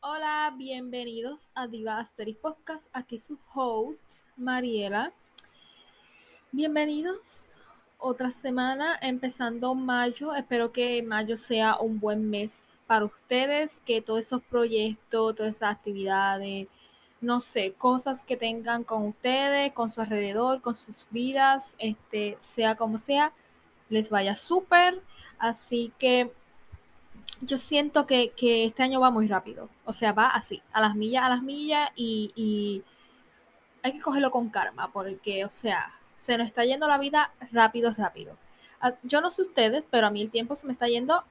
Hola, bienvenidos a Diva Asterix Podcast. Aquí su host, Mariela. Bienvenidos otra semana, empezando mayo. Espero que mayo sea un buen mes para ustedes, que todos esos proyectos, todas esas actividades, no sé, cosas que tengan con ustedes, con su alrededor, con sus vidas, este, sea como sea, les vaya súper. Así que yo siento que, este año va muy rápido. O sea, va así, a las millas, a las millas y, hay que cogerlo con karma porque, o sea, se nos está yendo la vida rápido, rápido. Ah, yo no sé ustedes, pero a mí el tiempo se me está yendo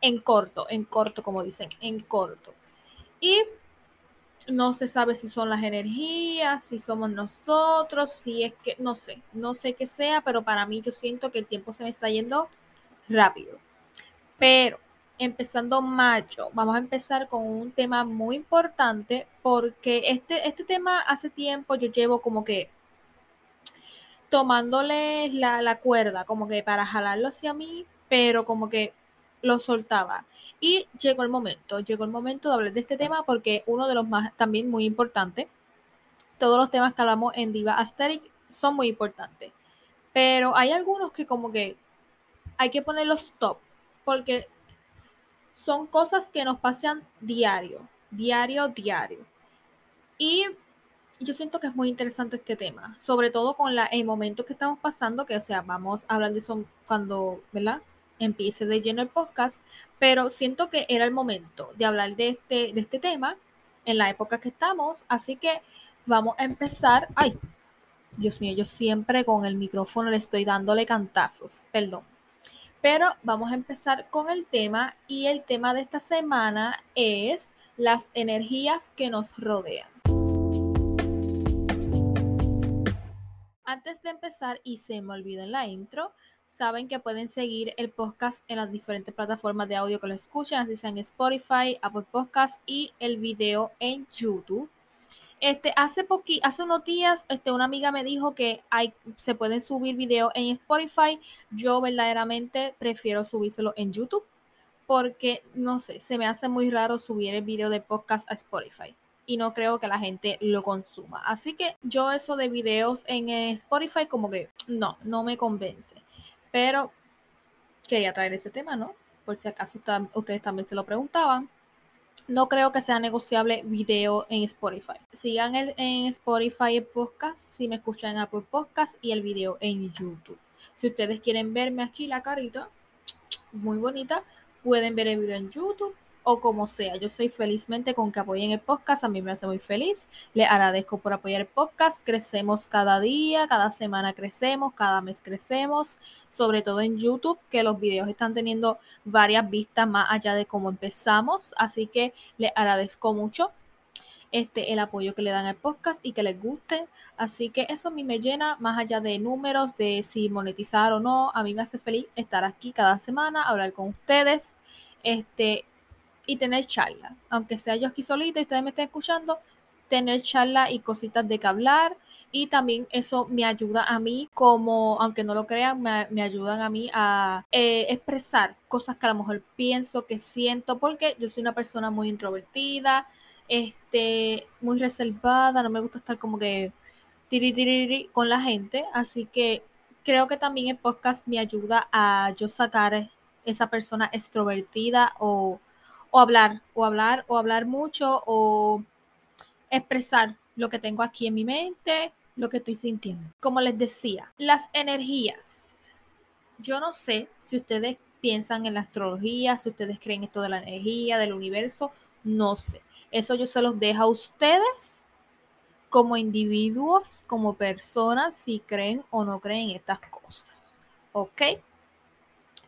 en corto, en corto, como dicen, en corto. Y no se sabe si son las energías, si somos nosotros, si es que, no sé, no sé qué sea, pero para mí yo siento que el tiempo se me está yendo rápido. Pero empezando mayo, vamos a empezar con un tema muy importante porque este, este tema hace tiempo yo llevo como que tomándole la, la cuerda, como que para jalarlo hacia mí, pero como que lo soltaba. Y llegó el momento, llegó el momento de hablar de este tema porque uno de los más también muy importantes, todos los temas que hablamos en Diva Asterix son muy importantes, pero hay algunos que como que hay que ponerlos top porque son cosas que nos pasan diario, diario, diario. Y yo siento que es muy interesante este tema, sobre todo con el momento que estamos pasando, que o sea, vamos a hablar de eso cuando, ¿verdad? Empiece de lleno el podcast, pero siento que era el momento de hablar de este, de este tema en la época que estamos, así que vamos a empezar. Ay, Dios mío, yo siempre con el micrófono le estoy dándole cantazos, perdón. Pero vamos a empezar con el tema y el tema de esta semana es las energías que nos rodean. Antes de empezar, y se me olvidó en la intro, saben que pueden seguir el podcast en las diferentes plataformas de audio que lo escuchen, así sea en Spotify, Apple Podcast y el video en YouTube. Este, hace poqui, hace unos días, este, una amiga me dijo que se pueden subir videos en Spotify. Yo verdaderamente prefiero subírselo en YouTube porque, no sé, se me hace muy raro subir el video de podcast a Spotify y no creo que la gente lo consuma. Así que yo eso de videos en Spotify como que no, no me convence. Pero quería traer ese tema, ¿no? Por si acaso ustedes también se lo preguntaban. No creo que sea negociable video en Spotify. Sigan en Spotify el podcast, si me escuchan en Apple Podcast y el video en YouTube. Si ustedes quieren verme aquí la carita, muy bonita, pueden ver el video en YouTube o como sea. Yo soy felizmente con que apoyen el podcast, a mí me hace muy feliz. Les agradezco por apoyar el podcast. Crecemos cada día, cada semana crecemos, cada mes crecemos, sobre todo en YouTube, que los videos están teniendo varias vistas más allá de cómo empezamos. Así que les agradezco mucho este, el apoyo que le dan al podcast y que les guste. Así que eso a mí me llena, más allá de números, de si monetizar o no, a mí me hace feliz estar aquí cada semana, hablar con ustedes. Este, y tener charla. Aunque sea yo aquí solito y ustedes me estén escuchando, tener charla y cositas de que hablar. Y también eso me ayuda a mí, como, aunque no lo crean, me, ayudan a mí a eh, expresar cosas que a lo mejor pienso, que siento, porque yo soy una persona muy introvertida, este, muy reservada, no me gusta estar como que tiri, con la gente. Así que creo que también el podcast me ayuda a yo sacar esa persona extrovertida o o hablar, o hablar, o hablar mucho, o expresar lo que tengo aquí en mi mente, lo que estoy sintiendo. Como les decía, las energías. Yo no sé si ustedes piensan en la astrología, si ustedes creen esto de la energía, del universo, no sé. Eso yo se los dejo a ustedes como individuos, como personas, si creen o no creen estas cosas. ¿Ok?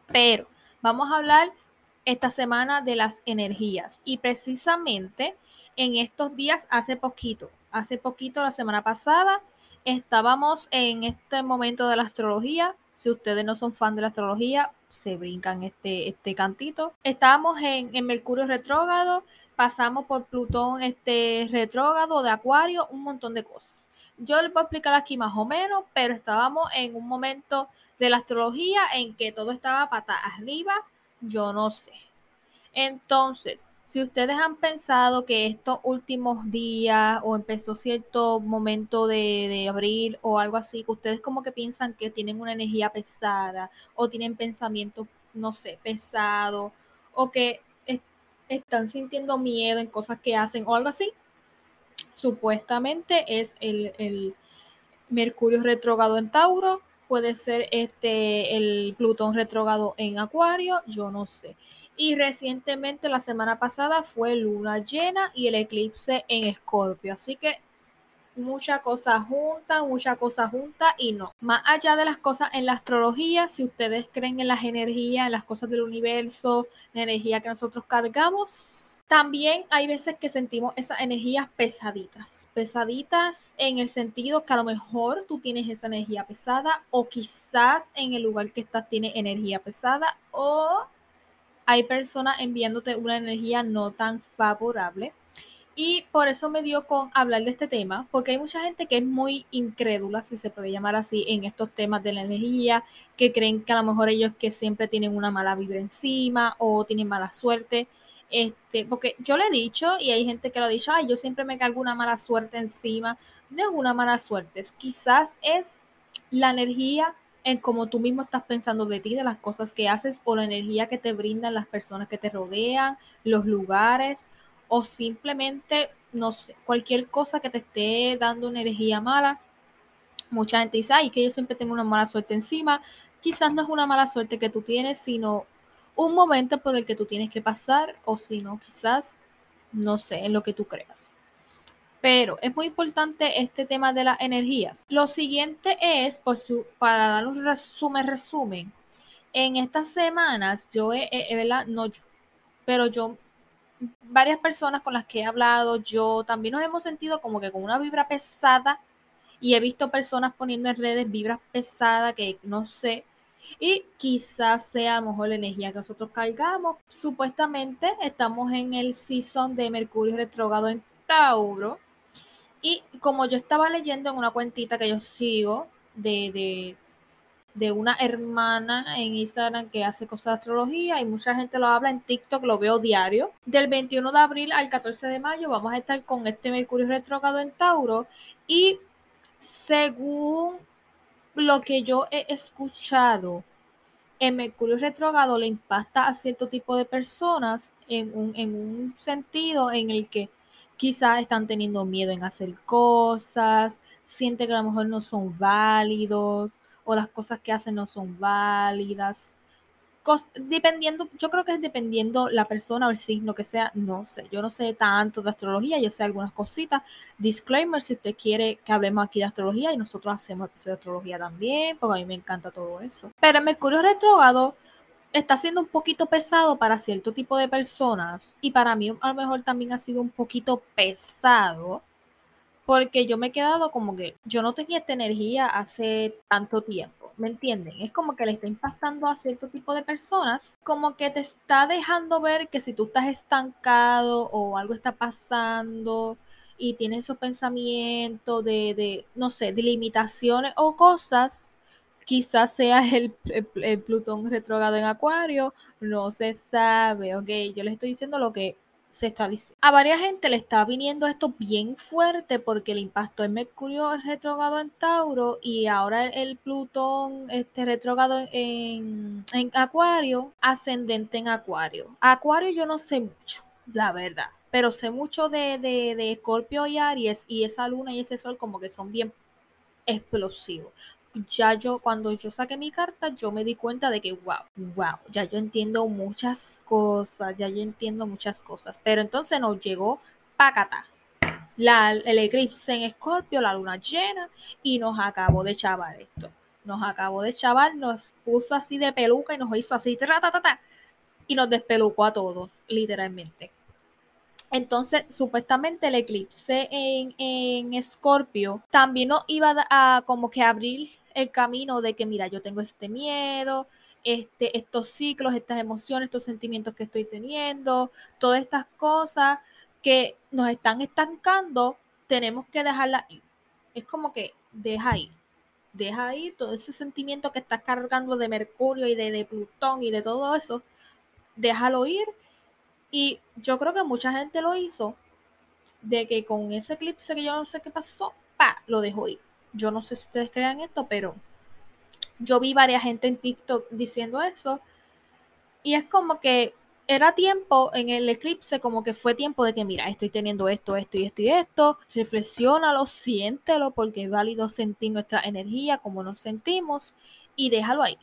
Pero vamos a hablar esta semana de las energías. Y precisamente en estos días, hace poquito, hace poquito, la semana pasada, estábamos en este momento de la astrología. Si ustedes no son fan de la astrología, se brincan este, este cantito. Estábamos en, en Mercurio retrógrado, pasamos por Plutón este retrógrado de Acuario, un montón de cosas. yo les voy a explicar aquí más o menos, pero estábamos en un momento de la astrología en que todo estaba pata arriba, yo no sé. Entonces, si ustedes han pensado que estos últimos días o empezó cierto momento de, de, abril o algo así, que ustedes como que piensan que tienen una energía pesada o tienen pensamientos, no sé, pesados o que están sintiendo miedo en cosas que hacen o algo así, supuestamente es el, el Mercurio retrogrado en Tauro, puede ser este el Plutón retrogrado en Acuario, yo no sé. Y recientemente, la semana pasada, fue luna llena y el eclipse en Escorpio. Así que muchas cosas juntas, muchas cosas juntas y no. Más allá de las cosas en la astrología, si ustedes creen en las energías, en las cosas del universo, la energía que nosotros cargamos, también hay veces que sentimos esas energías pesaditas, pesaditas en el sentido que a lo mejor tú tienes esa energía pesada o quizás en el lugar que estás tiene energía pesada o hay personas enviándote una energía no tan favorable. Y por eso me dio con hablar de este tema, porque hay mucha gente que es muy incrédula, si se puede llamar así, en estos temas de la energía, que creen que a lo mejor ellos que siempre tienen una mala vibra encima o tienen mala suerte. Este, porque yo le he dicho, y hay gente que lo ha dicho, ay, yo siempre me cargo una mala suerte encima. No es una mala suerte, es, quizás es la energía en cómo tú mismo estás pensando de ti, de las cosas que haces o la energía que te brindan las personas que te rodean, los lugares o simplemente, no cualquier cosa que te esté dando una energía mala. Mucha gente dice, ay, que yo siempre tengo una mala suerte encima. Quizás no es una mala suerte que tú tienes, sino un momento por el que tú tienes que pasar o si no, quizás, no sé, en lo que tú creas. Pero es muy importante este tema de las energías. Lo siguiente es, para dar un resumen, resumen, en estas semanas yo he, ¿verdad? No yo, pero yo, varias personas con las que he hablado, yo también nos hemos sentido como que con una vibra pesada y he visto personas poniendo en redes vibras pesadas que no sé, y quizás sea a lo mejor la energía que nosotros cargamos. Supuestamente estamos en el season de Mercurio retrogrado en Tauro y como yo estaba leyendo en una cuentita que yo sigo de, de, una hermana en Instagram que hace cosas de astrología y mucha gente lo habla en TikTok, lo veo diario. Del 21 de abril al 14 de mayo vamos a estar con este Mercurio retrogrado en Tauro y según lo que yo he escuchado, el Mercurio retrogrado le impacta a cierto tipo de personas en un, en un sentido en el que quizás están teniendo miedo en hacer cosas, sienten que a lo mejor no son válidos o las cosas que hacen no son válidas. Dependiendo, yo creo que es dependiendo la persona o el signo que sea, no sé, yo no sé tanto de astrología, yo sé algunas cositas. Disclaimer, si usted quiere que hablemos aquí de astrología y nosotros hacemos de astrología también, porque a mí me encanta todo eso. Pero Mercurio retrógrado está siendo un poquito pesado para cierto tipo de personas y para mí a lo mejor también ha sido un poquito pesado porque yo me he quedado como que yo no tenía esta energía hace tanto tiempo, ¿me entienden? Es como que le está impactando a cierto tipo de personas, como que te está dejando ver que si tú estás estancado o algo está pasando y tienes esos pensamientos de, de no sé, de limitaciones o cosas, quizás sea el, Plutón retrógrado en Acuario, no se sabe, ok, yo les estoy diciendo lo que se está. A varias gente le está viniendo esto bien fuerte porque el impacto en Mercurio retrógrado en Tauro y ahora el, Plutón este, retrógrado en, en Acuario, ascendente en Acuario. Acuario yo no sé mucho, la verdad pero sé mucho de, de, de y Aries y esa luna y ese sol como que son bien explosivos ya yo, cuando yo saqué mi carta, yo me di cuenta de que, wow, wow, ya yo entiendo muchas cosas, ya yo entiendo muchas cosas. Pero entonces nos llegó Pacata, la, el eclipse en Escorpio, la luna llena, y nos acabó de chavar esto. Nos acabó de chavar, nos puso así de peluca y nos hizo así, y nos despelucó a todos, literalmente. Entonces, supuestamente el eclipse en, en Escorpio también nos iba a como que abrir el camino de que, mira, yo tengo este miedo, este, estos ciclos, estas emociones, estos sentimientos que estoy teniendo, todas estas cosas que nos están estancando, tenemos que dejarlas ir. Es como que deja ahí, deja ahí todo ese sentimiento que estás cargando de Mercurio y de, de Plutón y de todo eso, déjalo ir. Y yo creo que mucha gente lo hizo, de que con ese eclipse que yo no sé qué pasó, pa, lo dejó ir. Yo no sé si ustedes crean esto, pero yo vi varias gente en TikTok diciendo eso. Y es como que era tiempo en el eclipse, como que fue tiempo de que, mira, estoy teniendo esto, esto y esto y esto. Reflexiónalo, siéntelo, porque es válido sentir nuestra energía, como nos sentimos, y déjalo ahí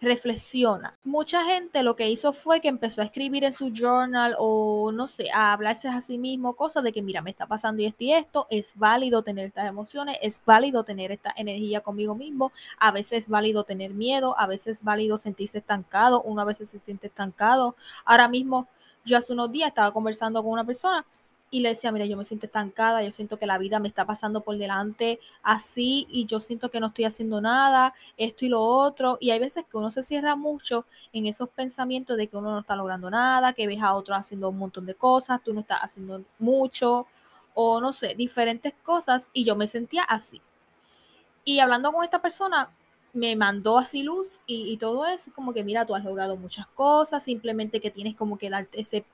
reflexiona. Mucha gente lo que hizo fue que empezó a escribir en su journal o no sé, a hablarse a sí mismo cosas de que mira, me está pasando esto y esto, es válido tener estas emociones, es válido tener esta energía conmigo mismo, a veces es válido tener miedo, a veces es válido sentirse estancado, uno a veces se siente estancado. Ahora mismo, yo hace unos días estaba conversando con una persona y le decía, mira, yo me siento estancada, yo siento que la vida me está pasando por delante así y yo siento que no estoy haciendo nada, esto y lo otro. Y hay veces que uno se cierra mucho en esos pensamientos de que uno no está logrando nada, que ves a otros haciendo un montón de cosas, tú no estás haciendo mucho o no sé, diferentes cosas y yo me sentía así. Y hablando con esta persona, me mandó así luz y, todo eso, como que mira, tú has logrado muchas cosas, simplemente que tienes como que darte ese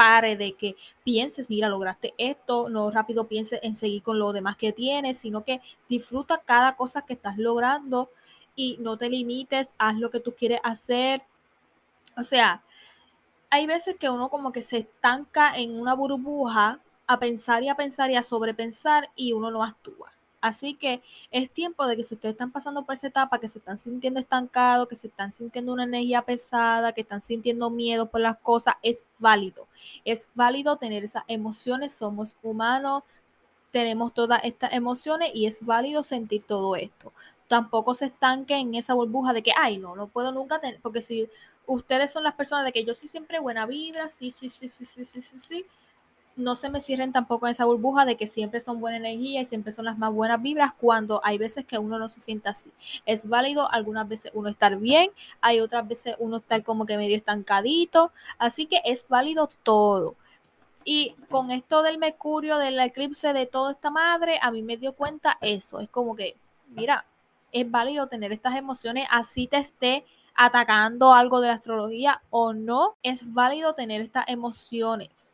pare de que pienses, mira, lograste esto, no rápido pienses en seguir con lo demás que tienes, sino que disfruta cada cosa que estás logrando y no te limites, haz lo que tú quieres hacer. O sea, hay veces que uno como que se estanca en una burbuja a pensar y a pensar y a sobrepensar y uno no actúa. Así que es tiempo de que si ustedes están pasando por esa etapa, que se están sintiendo estancados, que se están sintiendo una energía pesada, que están sintiendo miedo por las cosas, es válido. Es válido tener esas emociones, somos humanos, tenemos todas estas emociones y es válido sentir todo esto. Tampoco se estanque en esa burbuja de que, ay, no, no puedo nunca tener, porque si ustedes son las personas de que yo soy siempre buena vibra, sí, sí, sí, sí, sí, sí, sí, sí no se me cierren tampoco en esa burbuja de que siempre son buena energía y siempre son las más buenas vibras cuando hay veces que uno no se sienta así. Es válido algunas veces uno estar bien, hay otras veces uno estar como que medio estancadito, así que es válido todo. Y con esto del mercurio, del eclipse, de toda esta madre, a mí me dio cuenta eso. Es como que, mira, es válido tener estas emociones, así te esté atacando algo de la astrología o no, es válido tener estas emociones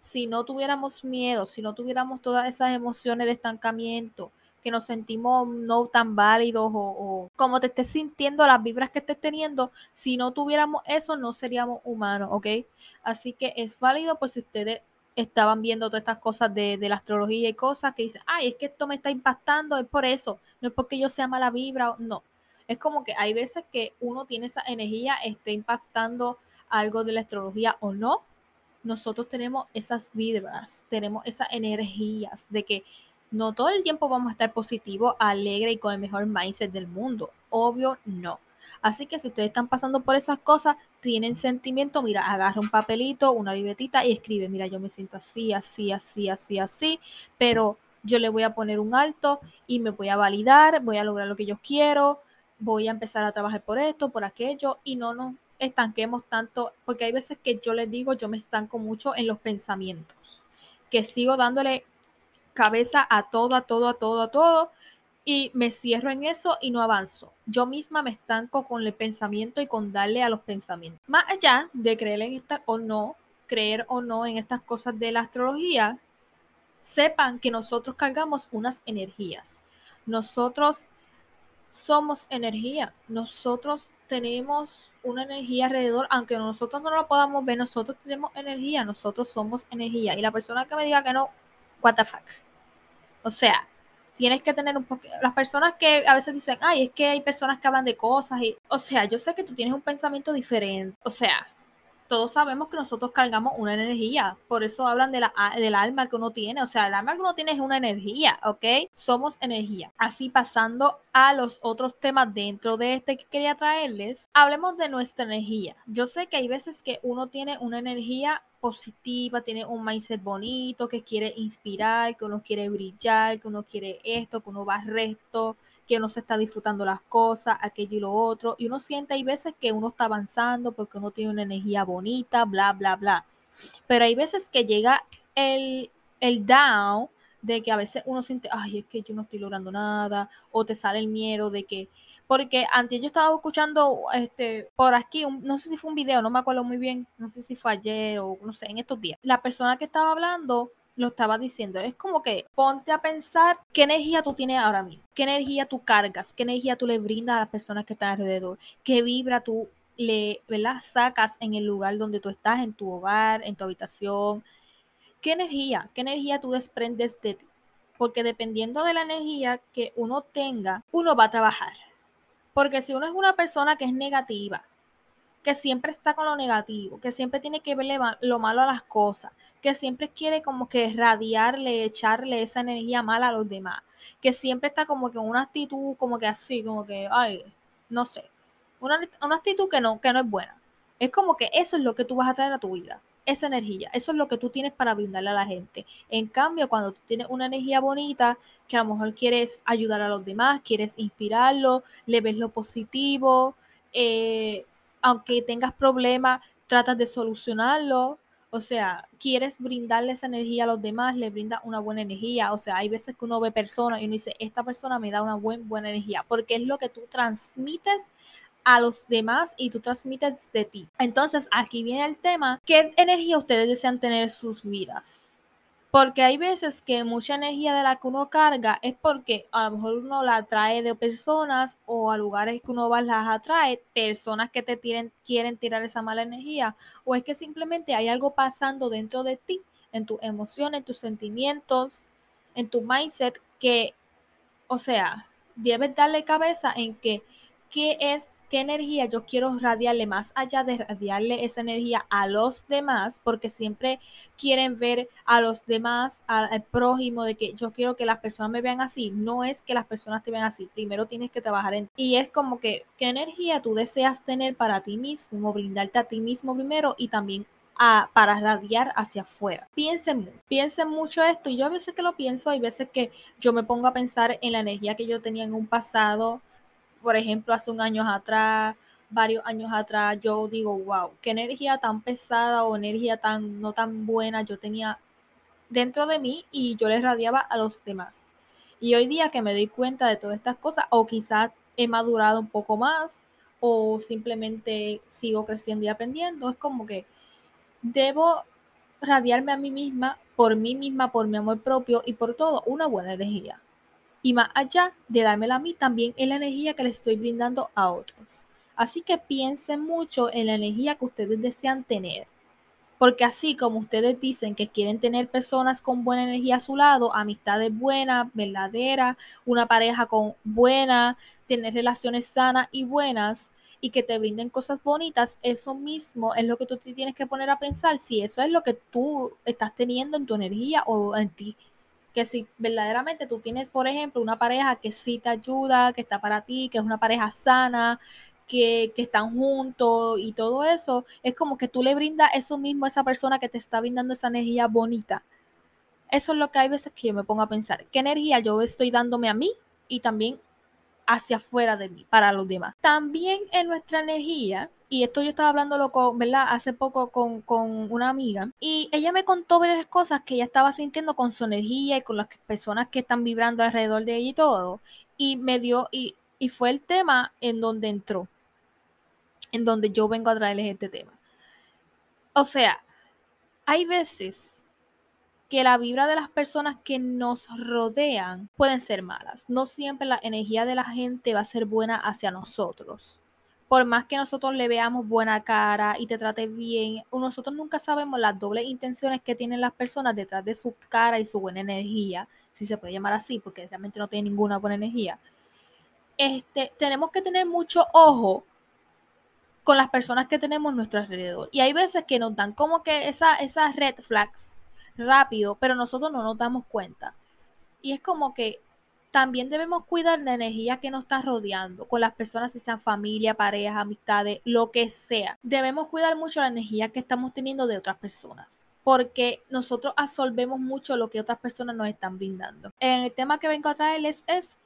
si no tuviéramos miedo, si no tuviéramos todas esas emociones de estancamiento, que nos sentimos no tan válidos o, como te estés sintiendo, las vibras que estés teniendo, si no tuviéramos eso, no seríamos humanos, ¿ok? Así que es válido por si ustedes estaban viendo todas estas cosas de, de, la astrología y cosas que dicen, ay, es que esto me está impactando, es por eso, no es porque yo sea mala vibra, no. Es como que hay veces que uno tiene esa energía, esté impactando algo de la astrología o no, nosotros tenemos esas vibras, tenemos esas energías de que no todo el tiempo vamos a estar positivo, alegre y con el mejor mindset del mundo. Obvio, no. Así que si ustedes están pasando por esas cosas, tienen sentimiento, mira, agarra un papelito, una libretita y escribe, mira, yo me siento así, así, así, así, así, pero yo le voy a poner un alto y me voy a validar, voy a lograr lo que yo quiero, voy a empezar a trabajar por esto, por aquello y no nos estanquemos tanto, porque hay veces que yo les digo, yo me estanco mucho en los pensamientos, que sigo dándole cabeza a todo, a todo, a todo, a todo, y me cierro en eso y no avanzo. Yo misma me estanco con el pensamiento y con darle a los pensamientos. Más allá de creer en esta o no, creer o no en estas cosas de la astrología, sepan que nosotros cargamos unas energías. Nosotros somos energía. Nosotros tenemos una energía alrededor, aunque nosotros no lo podamos ver, nosotros tenemos energía, nosotros somos energía. Y la persona que me diga que no, what the fuck. O sea, tienes que tener un poco... Las personas que a veces dicen, ay, es que hay personas que hablan de cosas y... O sea, yo sé que tú tienes un pensamiento diferente. O sea, todos sabemos que nosotros cargamos una energía. Por eso hablan de la, del alma que uno tiene. O sea, el alma que uno tiene es una energía, ¿ok? Somos energía. Así pasando a los otros temas dentro de este que quería traerles, hablemos de nuestra energía. Yo sé que hay veces que uno tiene una energía positiva, tiene un mindset bonito, que quiere inspirar, que uno quiere brillar, que uno quiere esto, que uno va recto, que uno se está disfrutando las cosas, aquello y lo otro. Y uno siente, hay veces que uno está avanzando porque uno tiene una energía bonita, bla, bla, bla. Pero hay veces que llega el, el down, de que a veces uno siente, ay, es que yo no estoy logrando nada, o te sale el miedo de que, porque antes yo estaba escuchando este por aquí, no sé si fue un video, no me acuerdo muy bien, no sé si fue ayer o no sé, en estos días. La persona que estaba hablando lo estaba diciendo. Es como que ponte a pensar qué energía tú tienes ahora mismo, qué energía tú cargas, qué energía tú le brindas a las personas que están alrededor, qué vibra tú le ¿verdad? sacas en el lugar donde tú estás, en tu hogar, en tu habitación. ¿Qué energía? ¿Qué energía tú desprendes de ti? Porque dependiendo de la energía que uno tenga, uno va a trabajar. Porque si uno es una persona que es negativa, que siempre está con lo negativo, que siempre tiene que verle lo malo a las cosas, que siempre quiere como que radiarle, echarle esa energía mala a los demás, que siempre está como que una actitud como que así, como que, ay, no sé, una, una actitud que no, que no es buena. Es como que eso es lo que tú vas a traer a tu vida, esa energía, eso es lo que tú tienes para brindarle a la gente. En cambio, cuando tú tienes una energía bonita, que a lo mejor quieres ayudar a los demás, quieres inspirarlo, le ves lo positivo, eh, aunque tengas problemas, tratas de solucionarlo. O sea, quieres brindarle esa energía a los demás, le brinda una buena energía. O sea, hay veces que uno ve personas y uno dice, esta persona me da una buena, buena energía, porque es lo que tú transmites a los demás y tú transmites de ti. Entonces, aquí viene el tema, ¿qué energía ustedes desean tener en sus vidas? Porque hay veces que mucha energía de la que uno carga es porque a lo mejor uno la atrae de personas o a lugares que uno va las atrae, personas que te tienen, quieren tirar esa mala energía, o es que simplemente hay algo pasando dentro de ti, en tus emociones, en tus sentimientos, en tu mindset, que, o sea, debes darle cabeza en que qué es qué energía yo quiero radiarle más allá de radiarle esa energía a los demás, porque siempre quieren ver a los demás, al, prójimo, de que yo quiero que las personas me vean así. No es que las personas te vean así. Primero tienes que trabajar en Y es como que, ¿qué energía tú deseas tener para ti mismo? Brindarte a ti mismo primero y también a, para radiar hacia afuera. Piensen, piensen mucho esto y yo a veces que lo pienso, hay veces que yo me pongo a pensar en la energía que yo tenía en un pasado, por ejemplo, hace un año atrás, varios años atrás, yo digo, wow, qué energía tan pesada o energía tan no tan buena yo tenía dentro de mí y yo les radiaba a los demás. Y hoy día que me doy cuenta de todas estas cosas, o quizás he madurado un poco más, o simplemente sigo creciendo y aprendiendo, es como que debo radiarme a mí misma, por mí misma, por mi amor propio y por todo, una buena energía y más allá de dármela a mí, también es la energía que le estoy brindando a otros. Así que piensen mucho en la energía que ustedes desean tener. Porque así como ustedes dicen que quieren tener personas con buena energía a su lado, amistades buenas, verdaderas, una pareja con buena, tener relaciones sanas y buenas y que te brinden cosas bonitas, eso mismo es lo que tú te tienes que poner a pensar si eso es lo que tú estás teniendo en tu energía o en ti que si verdaderamente tú tienes, por ejemplo, una pareja que sí te ayuda, que está para ti, que es una pareja sana, que, que, están juntos y todo eso, es como que tú le brindas eso mismo a esa persona que te está brindando esa energía bonita. Eso es lo que hay veces que yo me pongo a pensar, ¿qué energía yo estoy dándome a mí y también hacia afuera de mí, para los demás? También en nuestra energía y esto yo estaba hablándolo con, ¿verdad? Hace poco con, una amiga y ella me contó varias cosas que ella estaba sintiendo con su energía y con las personas que están vibrando alrededor de ella y todo. Y me dio, y, y fue el tema en donde entró, en donde yo vengo a traerles este tema. O sea, hay veces que la vibra de las personas que nos rodean pueden ser malas. No siempre la energía de la gente va a ser buena hacia nosotros por más que nosotros le veamos buena cara y te trate bien, nosotros nunca sabemos las dobles intenciones que tienen las personas detrás de su cara y su buena energía, si se puede llamar así, porque realmente no tiene ninguna buena energía. Este, tenemos que tener mucho ojo con las personas que tenemos a nuestro alrededor. Y hay veces que nos dan como que esas red flags rápido, pero nosotros no nos damos cuenta. Y es como que también debemos cuidar la energía que nos está rodeando con las personas, si sean familia, pareja, amistades, lo que sea. Debemos cuidar mucho la energía que estamos teniendo de otras personas porque nosotros absorbemos mucho lo que otras personas nos están brindando. En el tema que vengo a traerles es,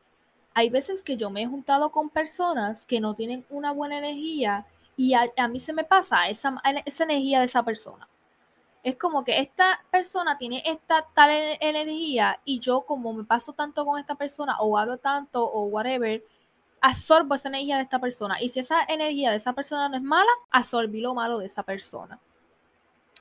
hay veces que yo me he juntado con personas que no tienen una buena energía y a, mí se me pasa esa, esa energía de esa persona. Es como que esta persona tiene esta tal energía y yo como me paso tanto con esta persona o hablo tanto o whatever, absorbo esa energía de esta persona. Y si esa energía de esa persona no es mala, absorbí lo malo de esa persona.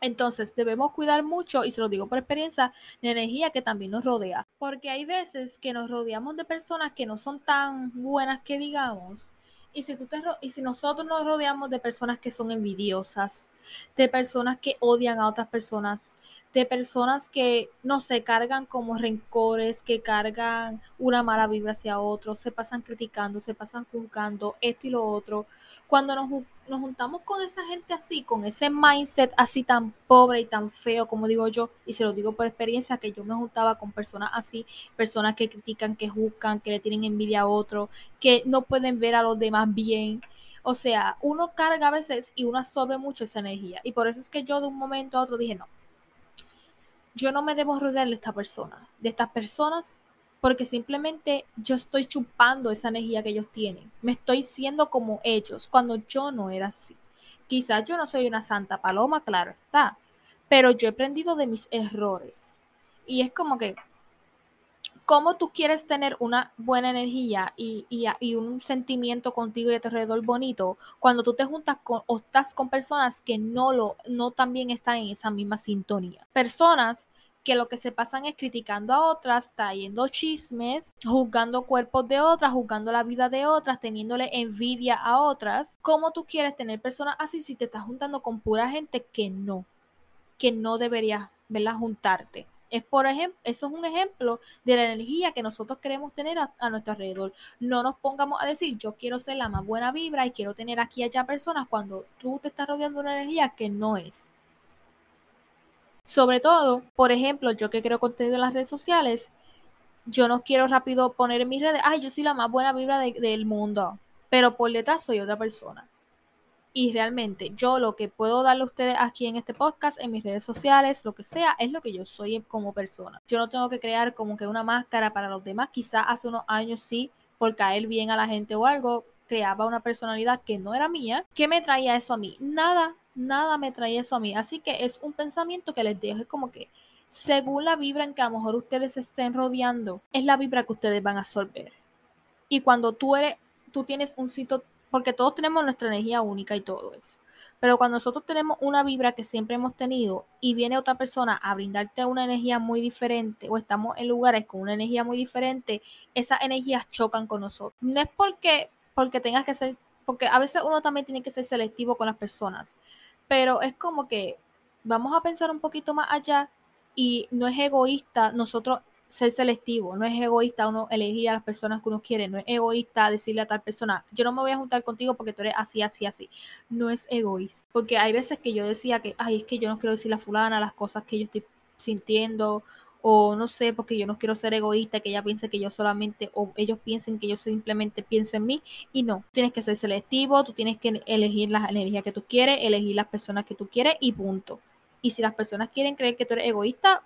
Entonces debemos cuidar mucho, y se lo digo por experiencia, la energía que también nos rodea. Porque hay veces que nos rodeamos de personas que no son tan buenas que digamos. Y si, tú te, y si nosotros nos rodeamos de personas que son envidiosas, de personas que odian a otras personas, de personas que, no se cargan como rencores, que cargan una mala vibra hacia otros, se pasan criticando, se pasan juzgando, esto y lo otro. Cuando nos, nos juntamos con esa gente así, con ese mindset así tan pobre y tan feo, como digo yo, y se lo digo por experiencia, que yo me juntaba con personas así, personas que critican, que juzgan, que le tienen envidia a otro, que no pueden ver a los demás bien, o sea, uno carga a veces y uno absorbe mucho esa energía. Y por eso es que yo de un momento a otro dije, no, yo no me debo rodear de esta persona, de estas personas, porque simplemente yo estoy chupando esa energía que ellos tienen. Me estoy siendo como ellos, cuando yo no era así. Quizás yo no soy una santa paloma, claro está, pero yo he aprendido de mis errores. Y es como que cómo tú quieres tener una buena energía y, un sentimiento contigo y a tu alrededor bonito cuando tú te juntas con o estás con personas que no lo no también están en esa misma sintonía. Personas que lo que se pasan es criticando a otras, trayendo chismes, juzgando cuerpos de otras, juzgando la vida de otras, teniéndole envidia a otras. ¿Cómo tú quieres tener personas así si te estás juntando con pura gente que no, que no deberías, ¿verdad? Juntarte. Es por ejemplo, eso es un ejemplo de la energía que nosotros queremos tener a, nuestro alrededor. No nos pongamos a decir, yo quiero ser la más buena vibra y quiero tener aquí y allá personas cuando tú te estás rodeando de una energía que no es. Sobre todo, por ejemplo, yo que creo contenido en las redes sociales, yo no quiero rápido poner en mis redes, ay, yo soy la más buena vibra del mundo, pero por detrás soy otra persona. Y realmente yo lo que puedo darle a ustedes aquí en este podcast, en mis redes sociales, lo que sea, es lo que yo soy como persona. Yo no tengo que crear como que una máscara para los demás. Quizá hace unos años sí, por caer bien a la gente o algo, creaba una personalidad que no era mía. ¿Qué me traía eso a mí? Nada, nada me traía eso a mí. Así que es un pensamiento que les dejo. Es como que según la vibra en que a lo mejor ustedes se estén rodeando, es la vibra que ustedes van a absorber. Y cuando tú eres, tú tienes un sitio porque todos tenemos nuestra energía única y todo eso. Pero cuando nosotros tenemos una vibra que siempre hemos tenido y viene otra persona a brindarte una energía muy diferente o estamos en lugares con una energía muy diferente, esas energías chocan con nosotros. No es porque, porque tengas que ser, porque a veces uno también tiene que ser selectivo con las personas, pero es como que vamos a pensar un poquito más allá y no es egoísta nosotros ser selectivo, no es egoísta uno elegir a las personas que uno quiere, no es egoísta decirle a tal persona, yo no me voy a juntar contigo porque tú eres así, así, así. No es egoísta, porque hay veces que yo decía que, ay, es que yo no quiero decirle a fulana las cosas que yo estoy sintiendo, o no sé, porque yo no quiero ser egoísta, que ella piense que yo solamente, o ellos piensen que yo simplemente pienso en mí, y no, tienes que ser selectivo, tú tienes que elegir las energías que tú quieres, elegir las personas que tú quieres y punto. Y si las personas quieren creer que tú eres egoísta,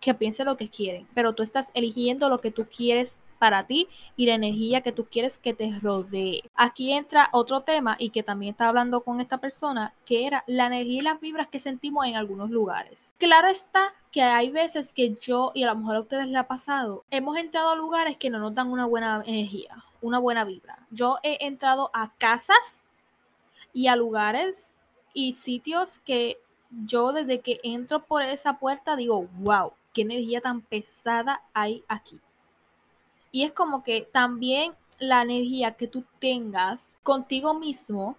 que piense lo que quieren, pero tú estás eligiendo lo que tú quieres para ti y la energía que tú quieres que te rodee. Aquí entra otro tema y que también estaba hablando con esta persona, que era la energía y las vibras que sentimos en algunos lugares. Claro está que hay veces que yo, y a lo mejor a ustedes les ha pasado, hemos entrado a lugares que no nos dan una buena energía, una buena vibra. Yo he entrado a casas y a lugares y sitios que yo desde que entro por esa puerta digo, wow, qué energía tan pesada hay aquí. Y es como que también la energía que tú tengas contigo mismo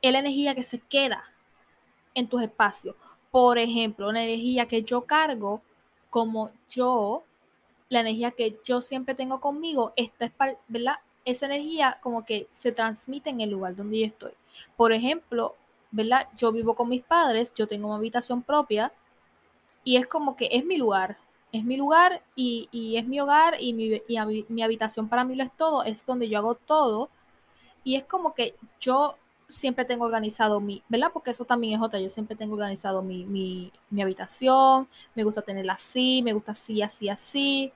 es la energía que se queda en tus espacios. Por ejemplo, la energía que yo cargo como yo, la energía que yo siempre tengo conmigo, esta es, ¿verdad? Esa energía como que se transmite en el lugar donde yo estoy. Por ejemplo, ¿verdad? Yo vivo con mis padres, yo tengo una habitación propia y es como que es mi lugar, es mi lugar y, es mi hogar y, mi, mi habitación para mí lo es todo, es donde yo hago todo. Y es como que yo siempre tengo organizado mi, ¿verdad? Porque eso también es otra, yo siempre tengo organizado mi, mi, mi habitación, me gusta tenerla así, me gusta así, así, así.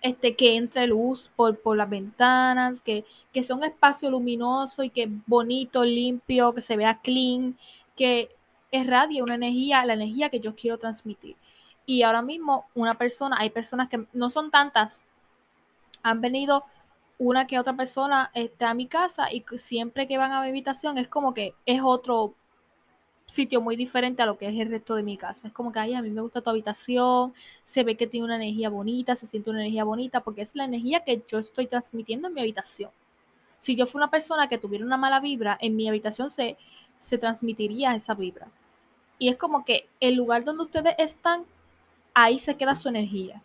Este, que entre luz por, por las ventanas, que, que sea un espacio luminoso y que bonito, limpio, que se vea clean, que irradia una energía, la energía que yo quiero transmitir. Y ahora mismo una persona, hay personas que no son tantas, han venido una que otra persona este, a mi casa y siempre que van a mi habitación es como que es otro sitio muy diferente a lo que es el resto de mi casa. Es como que, ay, a mí me gusta tu habitación, se ve que tiene una energía bonita, se siente una energía bonita, porque es la energía que yo estoy transmitiendo en mi habitación. Si yo fuera una persona que tuviera una mala vibra, en mi habitación se, se transmitiría esa vibra. Y es como que el lugar donde ustedes están, ahí se queda su energía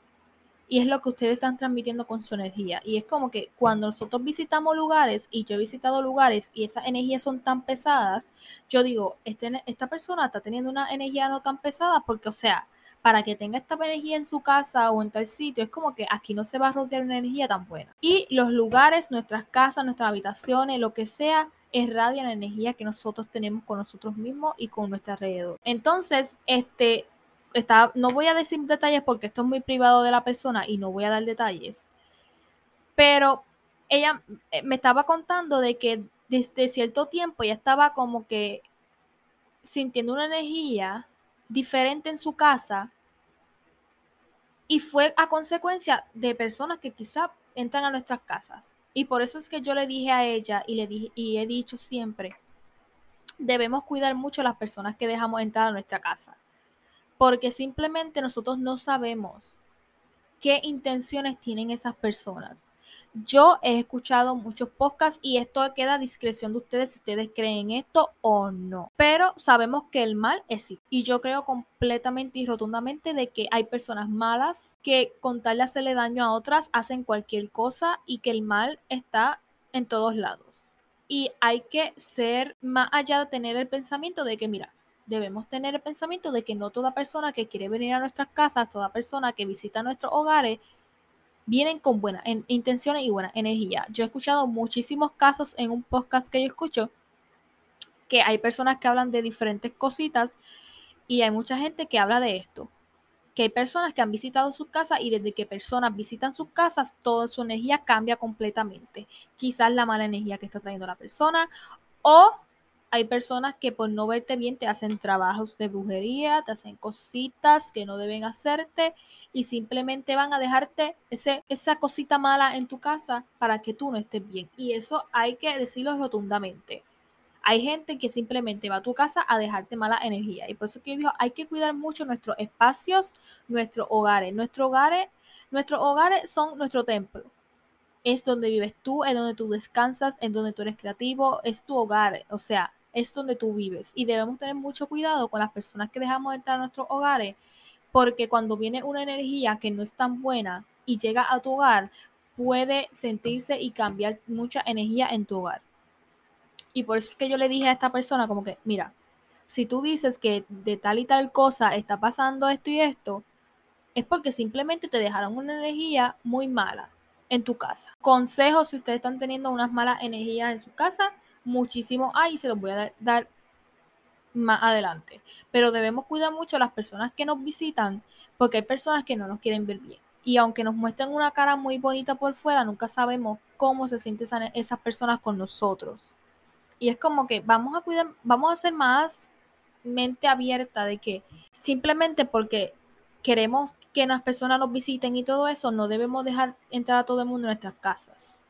y es lo que ustedes están transmitiendo con su energía. Y es como que cuando nosotros visitamos lugares, y yo he visitado lugares y esas energías son tan pesadas, yo digo, este, esta persona está teniendo una energía no tan pesada porque, o sea, para que tenga esta energía en su casa o en tal sitio, es como que aquí no se va a rodear una energía tan buena. Y los lugares, nuestras casas, nuestras habitaciones, lo que sea, irradian la energía que nosotros tenemos con nosotros mismos y con nuestro alrededor. Entonces, este, no voy a decir detalles porque esto es muy privado de la persona y no voy a dar detalles, pero ella eh, me estaba contando de que desde cierto tiempo ella estaba como que sintiendo una energía diferente en su casa y fue a consecuencia de personas que quizá entran a nuestras casas. Y por eso es que yo le dije a ella y le dije y he dicho siempre, debemos cuidar mucho a las personas que dejamos entrar a nuestra casa porque simplemente nosotros no sabemos qué intenciones tienen esas personas. Yo he escuchado muchos podcasts y esto queda a discreción de ustedes si ustedes creen esto o no. Pero sabemos que el mal existe. Y yo creo completamente y rotundamente de que hay personas malas que con tal de hacerle daño a otras hacen cualquier cosa y que el mal está en todos lados. Y hay que ser más allá de tener el pensamiento de que, mira, debemos tener el pensamiento de que no toda persona que quiere venir a nuestras casas, toda persona que visita nuestros hogares, vienen con buenas intenciones y buena energía. Yo he escuchado muchísimos casos en un podcast que yo escucho que hay personas que hablan de diferentes cositas y hay mucha gente que habla de esto. Que hay personas que han visitado sus casas y desde que personas visitan sus casas, toda su energía cambia completamente. Quizás la mala energía que está trayendo la persona o hay personas que por no verte bien te hacen trabajos de brujería, te hacen cositas que no deben hacerte y simplemente van a dejarte ese, esa cosita mala en tu casa para que tú no estés bien. Y eso hay que decirlo rotundamente. Hay gente que simplemente va a tu casa a dejarte mala energía. Y por eso que yo digo, hay que cuidar mucho nuestros espacios, nuestros hogares. Nuestros hogares, nuestros hogares son nuestro templo es donde vives tú, es donde tú descansas, es donde tú eres creativo, es tu hogar. O sea, es donde tú vives. Y debemos tener mucho cuidado con las personas que dejamos entrar a nuestros hogares, porque cuando viene una energía que no es tan buena y llega a tu hogar, puede sentirse y cambiar mucha energía en tu hogar. Y por eso es que yo le dije a esta persona como que, mira, si tú dices que de tal y tal cosa está pasando esto y esto, es porque simplemente te dejaron una energía muy mala en tu casa. Consejos si ustedes están teniendo unas malas energías en su casa, muchísimo hay se los voy a dar más adelante. Pero debemos cuidar mucho a las personas que nos visitan porque hay personas que no nos quieren ver bien. Y aunque nos muestren una cara muy bonita por fuera, nunca sabemos cómo se sienten esas personas con nosotros. Y es como que vamos a cuidar, vamos a ser más mente abierta de que simplemente porque queremos que las personas nos visiten y todo eso, no debemos dejar entrar a todo el mundo en nuestras casas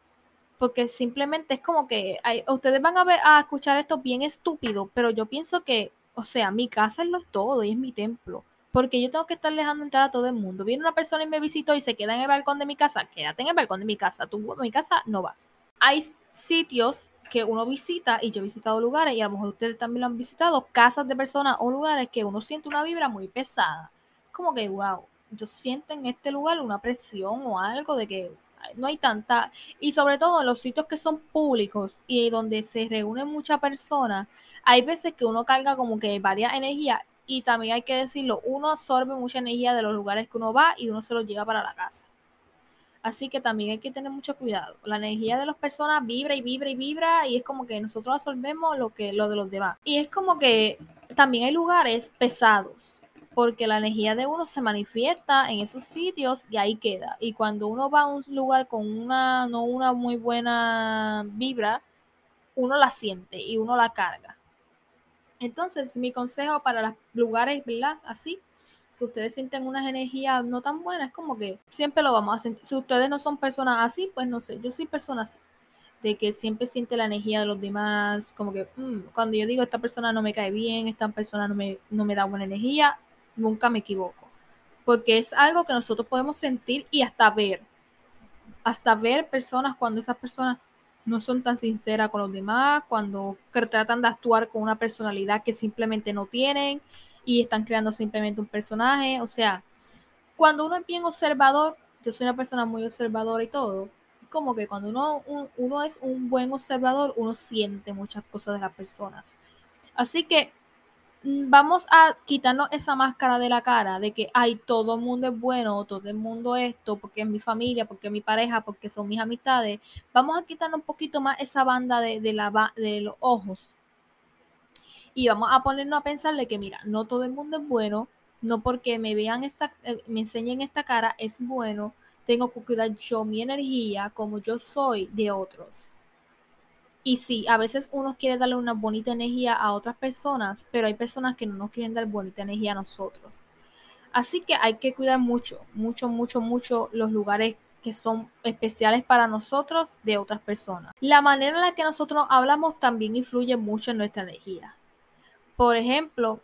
porque simplemente es como que ustedes van a escuchar esto bien estúpido, pero yo pienso que, o sea, mi casa es lo todo y es mi templo. Porque yo tengo que estar dejando entrar a todo el mundo. Viene una persona y me visitó y se queda en el balcón de mi casa. Quédate en el balcón de mi casa. Tú a mi casa no vas. Hay sitios que uno visita y yo he visitado lugares y a lo mejor ustedes también lo han visitado, casas de personas o lugares que uno siente una vibra muy pesada. Como que, wow, yo siento en este lugar una presión o algo de que no hay tanta, y sobre todo en los sitios que son públicos y donde se reúnen muchas personas, hay veces que uno carga como que varias energías y también hay que decirlo, uno absorbe mucha energía de los lugares que uno va y uno se los lleva para la casa. Así que también hay que tener mucho cuidado. La energía de las personas vibra y vibra y vibra y es como que nosotros absorbemos lo que lo de los demás. Y es como que también hay lugares pesados porque la energía de uno se manifiesta en esos sitios y ahí queda. Y cuando uno va a un lugar con una, no una muy buena vibra, uno la siente y uno la carga. Entonces, mi consejo para los lugares, ¿verdad? Así, que ustedes sienten unas energías no tan buenas, como que siempre lo vamos a sentir. Si ustedes no son personas así, pues no sé, yo soy persona así, de que siempre siente la energía de los demás, como que mm, cuando yo digo esta persona no me cae bien, esta persona no me, no me da buena energía, nunca me equivoco, porque es algo que nosotros podemos sentir y hasta ver, hasta ver personas cuando esas personas no son tan sinceras con los demás, cuando tratan de actuar con una personalidad que simplemente no tienen y están creando simplemente un personaje. O sea, cuando uno es bien observador, yo soy una persona muy observadora y todo, como que cuando uno, uno es un buen observador, uno siente muchas cosas de las personas. Así que vamos a quitarnos esa máscara de la cara de que, ay, todo el mundo es bueno, todo el mundo esto, porque es mi familia, porque es mi pareja, porque son mis amistades. Vamos a quitarnos un poquito más esa banda de, de, la, de los ojos y vamos a ponernos a pensarle que, mira, no todo el mundo es bueno, no porque me vean esta, eh, me enseñen esta cara es bueno, tengo que cuidar yo mi energía como yo soy de otros. Y sí, a veces uno quiere darle una bonita energía a otras personas, pero hay personas que no nos quieren dar bonita energía a nosotros. Así que hay que cuidar mucho, mucho, mucho, mucho los lugares que son especiales para nosotros de otras personas. La manera en la que nosotros hablamos también influye mucho en nuestra energía. Por ejemplo,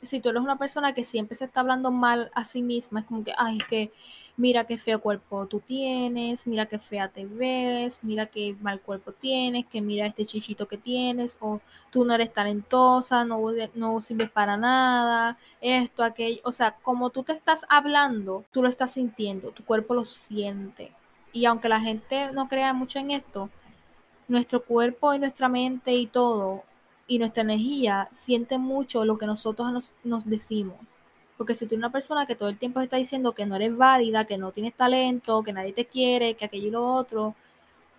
si tú eres una persona que siempre se está hablando mal a sí misma, es como que, ay, es que mira qué feo cuerpo tú tienes, mira qué fea te ves, mira qué mal cuerpo tienes, que mira este chichito que tienes, o tú no eres talentosa, no, no sirves para nada, esto, aquello. O sea, como tú te estás hablando, tú lo estás sintiendo, tu cuerpo lo siente. Y aunque la gente no crea mucho en esto, nuestro cuerpo y nuestra mente y todo y nuestra energía siente mucho lo que nosotros nos, decimos. Porque si tú eres una persona que todo el tiempo está diciendo que no eres válida, que no tienes talento, que nadie te quiere, que aquello y lo otro,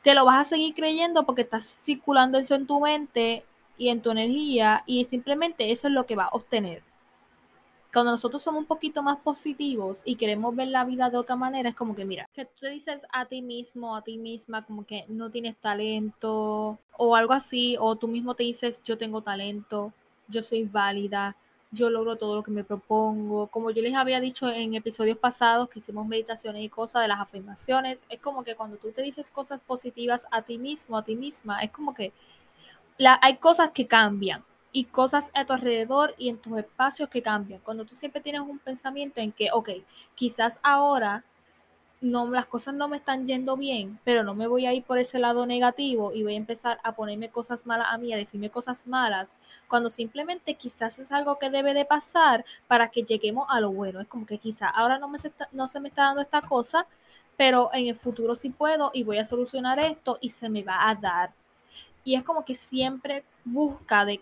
te lo vas a seguir creyendo porque estás circulando eso en tu mente y en tu energía y simplemente eso es lo que va a obtener. Cuando nosotros somos un poquito más positivos y queremos ver la vida de otra manera, es como que, mira, que tú te dices a ti mismo, a ti misma, como que no tienes talento o algo así, o tú mismo te dices, yo tengo talento, yo soy válida, yo logro todo lo que me propongo. Como yo les había dicho en episodios pasados que hicimos meditaciones y cosas de las afirmaciones, es como que cuando tú te dices cosas positivas a ti mismo, a ti misma, es como que la, hay cosas que cambian y cosas a tu alrededor y en tus espacios que cambian. Cuando tú siempre tienes un pensamiento en que, ok, quizás ahora no, las cosas no me están yendo bien, pero no me voy a ir por ese lado negativo y voy a empezar a ponerme cosas malas a mí, a decirme cosas malas, cuando simplemente quizás es algo que debe de pasar para que lleguemos a lo bueno. Es como que quizás ahora no, me se, no se me está dando esta cosa, pero en el futuro sí puedo y voy a solucionar esto y se me va a dar. Y es como que siempre busca de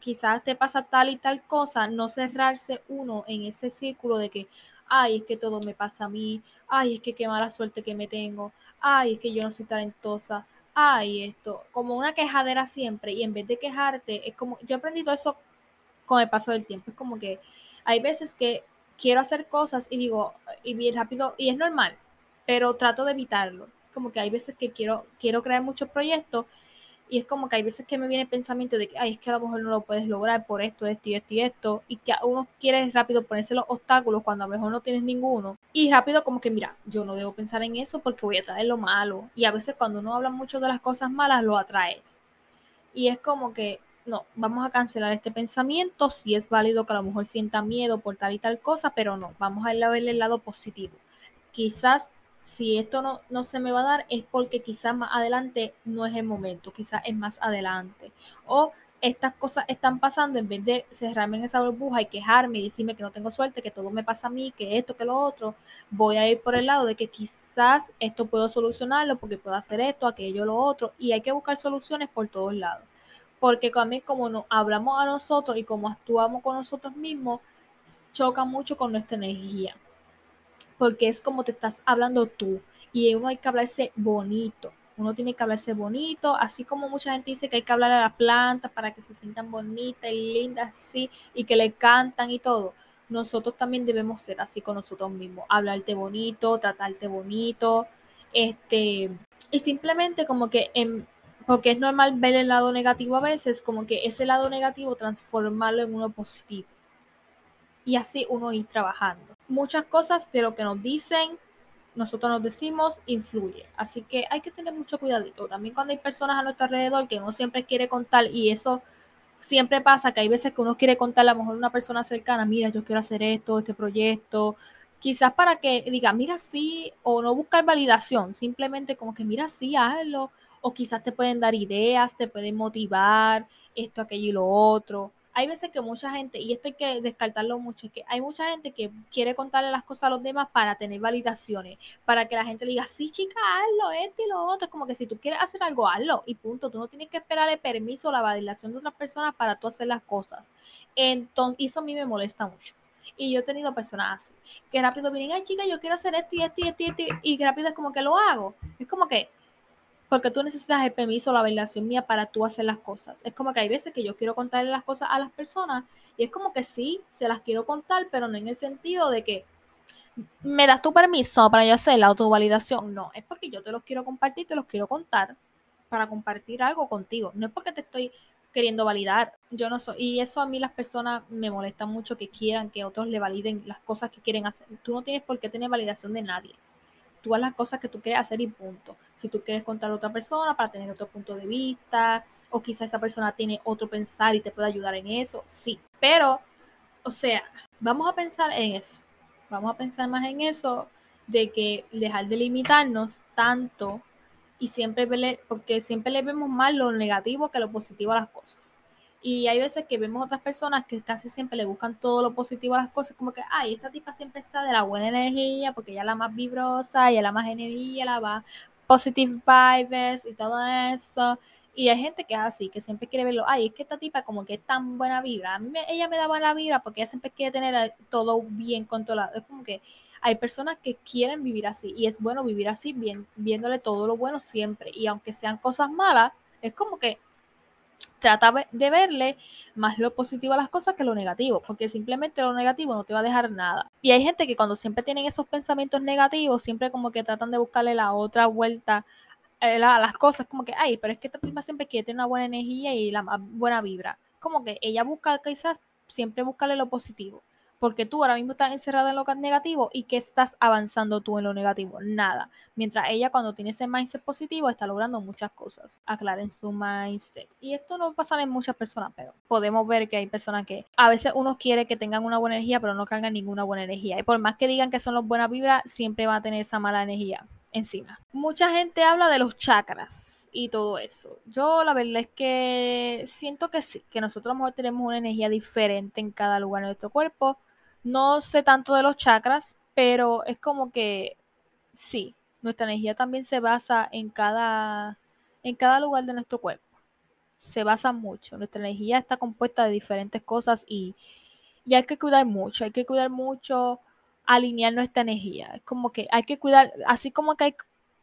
quizás te pasa tal y tal cosa, no cerrarse uno en ese círculo de que, ay, es que todo me pasa a mí, ay, es que qué mala suerte que me tengo, ay, es que yo no soy talentosa, ay, esto, como una quejadera siempre, y en vez de quejarte, es como, yo aprendí todo eso con el paso del tiempo, es como que hay veces que quiero hacer cosas y digo, y bien rápido, y es normal, pero trato de evitarlo, como que hay veces que quiero, quiero crear muchos proyectos y es como que hay veces que me viene el pensamiento de que, ay, es que a lo mejor no lo puedes lograr por esto, esto y esto y esto. Y que uno quiere rápido ponerse los obstáculos cuando a lo mejor no tienes ninguno. Y rápido como que, mira, yo no debo pensar en eso porque voy a traer lo malo. Y a veces cuando uno habla mucho de las cosas malas, lo atraes. Y es como que, no, vamos a cancelar este pensamiento. Si es válido que a lo mejor sienta miedo por tal y tal cosa, pero no, vamos a verle el lado positivo. Quizás si esto no, no se me va a dar es porque quizás más adelante no es el momento, quizás es más adelante. O estas cosas están pasando, en vez de cerrarme en esa burbuja y quejarme y decirme que no tengo suerte, que todo me pasa a mí, que esto, que lo otro, voy a ir por el lado de que quizás esto puedo solucionarlo porque puedo hacer esto, aquello, lo otro, y hay que buscar soluciones por todos lados. Porque también como nos hablamos a nosotros y como actuamos con nosotros mismos, choca mucho con nuestra energía porque es como te estás hablando tú y uno hay que hablarse bonito. Uno tiene que hablarse bonito, así como mucha gente dice que hay que hablar a las plantas para que se sientan bonitas y lindas así y que le cantan y todo. Nosotros también debemos ser así con nosotros mismos, hablarte bonito, tratarte bonito, este, y simplemente como que porque es normal ver el lado negativo a veces, como que ese lado negativo transformarlo en uno positivo. Y así uno ir trabajando. Muchas cosas de lo que nos dicen, nosotros nos decimos, influye. Así que hay que tener mucho cuidadito. También cuando hay personas a nuestro alrededor que uno siempre quiere contar y eso siempre pasa que hay veces que uno quiere contarle a lo mejor una persona cercana, mira, yo quiero hacer esto, este proyecto, quizás para que diga, mira, sí, o no buscar validación, simplemente como que, mira, sí, hazlo, o quizás te pueden dar ideas, te pueden motivar, esto, aquello y lo otro. Hay veces que mucha gente, y esto hay que descartarlo mucho, es que hay mucha gente que quiere contarle las cosas a los demás para tener validaciones, para que la gente diga, sí, chica, hazlo, esto y lo otro. Es como que si tú quieres hacer algo, hazlo y punto. Tú no tienes que esperar el permiso o la validación de otras personas para tú hacer las cosas. Entonces, eso a mí me molesta mucho. Y yo he tenido personas así, que rápido vienen, ay chica, yo quiero hacer esto y esto y esto y esto, y rápido es como que lo hago. Es como que, porque tú necesitas el permiso, la validación mía para tú hacer las cosas. Es como que hay veces que yo quiero contarle las cosas a las personas y es como que sí, se las quiero contar, pero no en el sentido de que me das tu permiso para yo hacer la autovalidación. No, es porque yo te los quiero compartir, te los quiero contar para compartir algo contigo. No es porque te estoy queriendo validar. Yo no soy, y eso a mí las personas me molesta mucho que quieran que otros le validen las cosas que quieren hacer. Tú no tienes por qué tener validación de nadie. Tú haz las cosas que tú quieres hacer y punto. Si tú quieres contar a otra persona para tener otro punto de vista, o quizá esa persona tiene otro pensar y te puede ayudar en eso, sí. Pero, o sea, vamos a pensar en eso. Vamos a pensar más en eso de que dejar de limitarnos tanto y siempre porque siempre le vemos más lo negativo que lo positivo a las cosas. Y hay veces que vemos otras personas que casi siempre le buscan todo lo positivo a las cosas, como que, ay, esta tipa siempre está de la buena energía, porque ella es la más vibrosa, ella la más energía, la va positive vibes y todo eso. Y hay gente que es así, que siempre quiere verlo, ay, es que esta tipa como que es tan buena vibra. A mí ella me da buena vibra porque ella siempre quiere tener todo bien controlado. Es como que hay personas que quieren vivir así y es bueno vivir así, viéndole todo lo bueno siempre. Y aunque sean cosas malas, es como que trata de verle más lo positivo a las cosas que lo negativo, porque simplemente lo negativo no te va a dejar nada. Y hay gente que cuando siempre tienen esos pensamientos negativos, siempre como que tratan de buscarle la otra vuelta eh, a las cosas, como que, ay, pero es que esta tipa siempre quiere tener una buena energía y la buena vibra. Como que ella busca quizás siempre buscarle lo positivo porque tú ahora mismo estás encerrada en lo negativo y que estás avanzando tú en lo negativo, nada. Mientras ella cuando tiene ese mindset positivo está logrando muchas cosas. Aclaren su mindset. Y esto no pasa en muchas personas, pero podemos ver que hay personas que a veces uno quiere que tengan una buena energía, pero no cargan ninguna buena energía. Y por más que digan que son los buenas vibras, siempre va a tener esa mala energía encima. Mucha gente habla de los chakras y todo eso. Yo la verdad es que siento que sí, que nosotros tenemos una energía diferente en cada lugar de nuestro cuerpo no sé tanto de los chakras, pero es como que sí, nuestra energía también se basa en cada, en cada lugar de nuestro cuerpo. Se basa mucho. Nuestra energía está compuesta de diferentes cosas y, y hay que cuidar mucho. Hay que cuidar mucho alinear nuestra energía. Es como que hay que cuidar, así como que hay,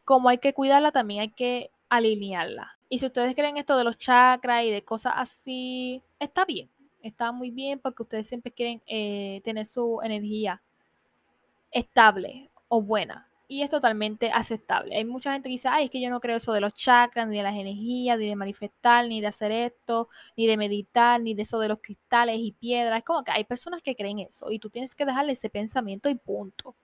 como hay que cuidarla, también hay que alinearla. Y si ustedes creen esto de los chakras y de cosas así, está bien está muy bien porque ustedes siempre quieren eh, tener su energía estable o buena. Y es totalmente aceptable. Hay mucha gente que dice, ay, es que yo no creo eso de los chakras, ni de las energías, ni de manifestar, ni de hacer esto, ni de meditar, ni de eso de los cristales y piedras. Es como que hay personas que creen eso y tú tienes que dejarle ese pensamiento y punto.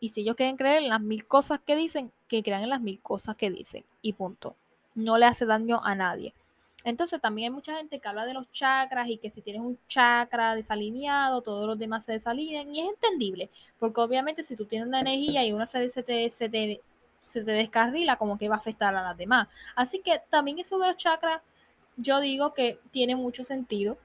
Y si ellos quieren creer en las mil cosas que dicen, que crean en las mil cosas que dicen y punto. No le hace daño a nadie. Entonces también hay mucha gente que habla de los chakras y que si tienes un chakra desalineado, todos los demás se desalinean y es entendible, porque obviamente si tú tienes una energía y una se, se, te, se, te, se te descarrila, como que va a afectar a las demás. Así que también eso de los chakras, yo digo que tiene mucho sentido